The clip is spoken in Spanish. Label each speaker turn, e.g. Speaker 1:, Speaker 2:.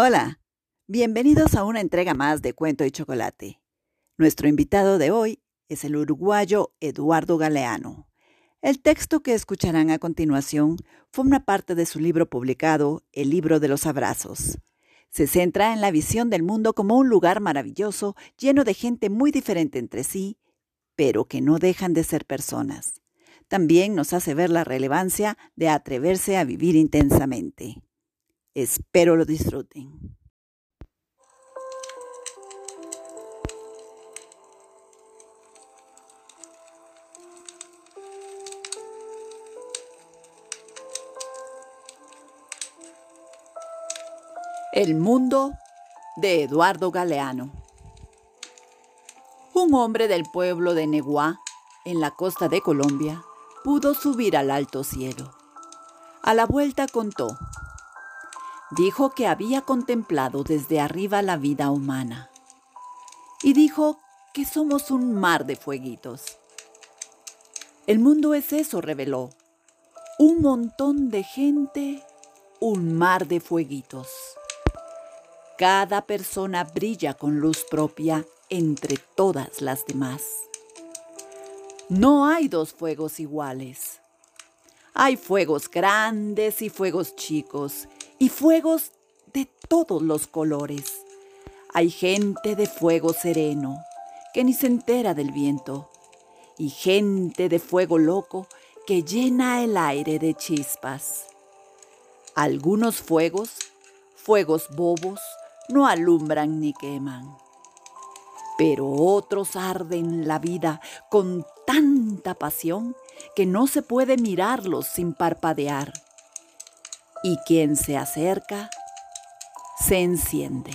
Speaker 1: Hola, bienvenidos a una entrega más de Cuento y Chocolate. Nuestro invitado de hoy es el uruguayo Eduardo Galeano. El texto que escucharán a continuación forma parte de su libro publicado, El libro de los abrazos. Se centra en la visión del mundo como un lugar maravilloso, lleno de gente muy diferente entre sí, pero que no dejan de ser personas. También nos hace ver la relevancia de atreverse a vivir intensamente. Espero lo disfruten. El mundo de Eduardo Galeano. Un hombre del pueblo de Neguá, en la costa de Colombia, pudo subir al alto cielo. A la vuelta contó. Dijo que había contemplado desde arriba la vida humana. Y dijo que somos un mar de fueguitos. El mundo es eso, reveló. Un montón de gente, un mar de fueguitos. Cada persona brilla con luz propia entre todas las demás. No hay dos fuegos iguales. Hay fuegos grandes y fuegos chicos y fuegos de todos los colores. Hay gente de fuego sereno que ni se entera del viento y gente de fuego loco que llena el aire de chispas. Algunos fuegos, fuegos bobos, no alumbran ni queman. Pero otros arden la vida con tanta pasión que no se puede mirarlos sin parpadear. Y quien se acerca, se enciende.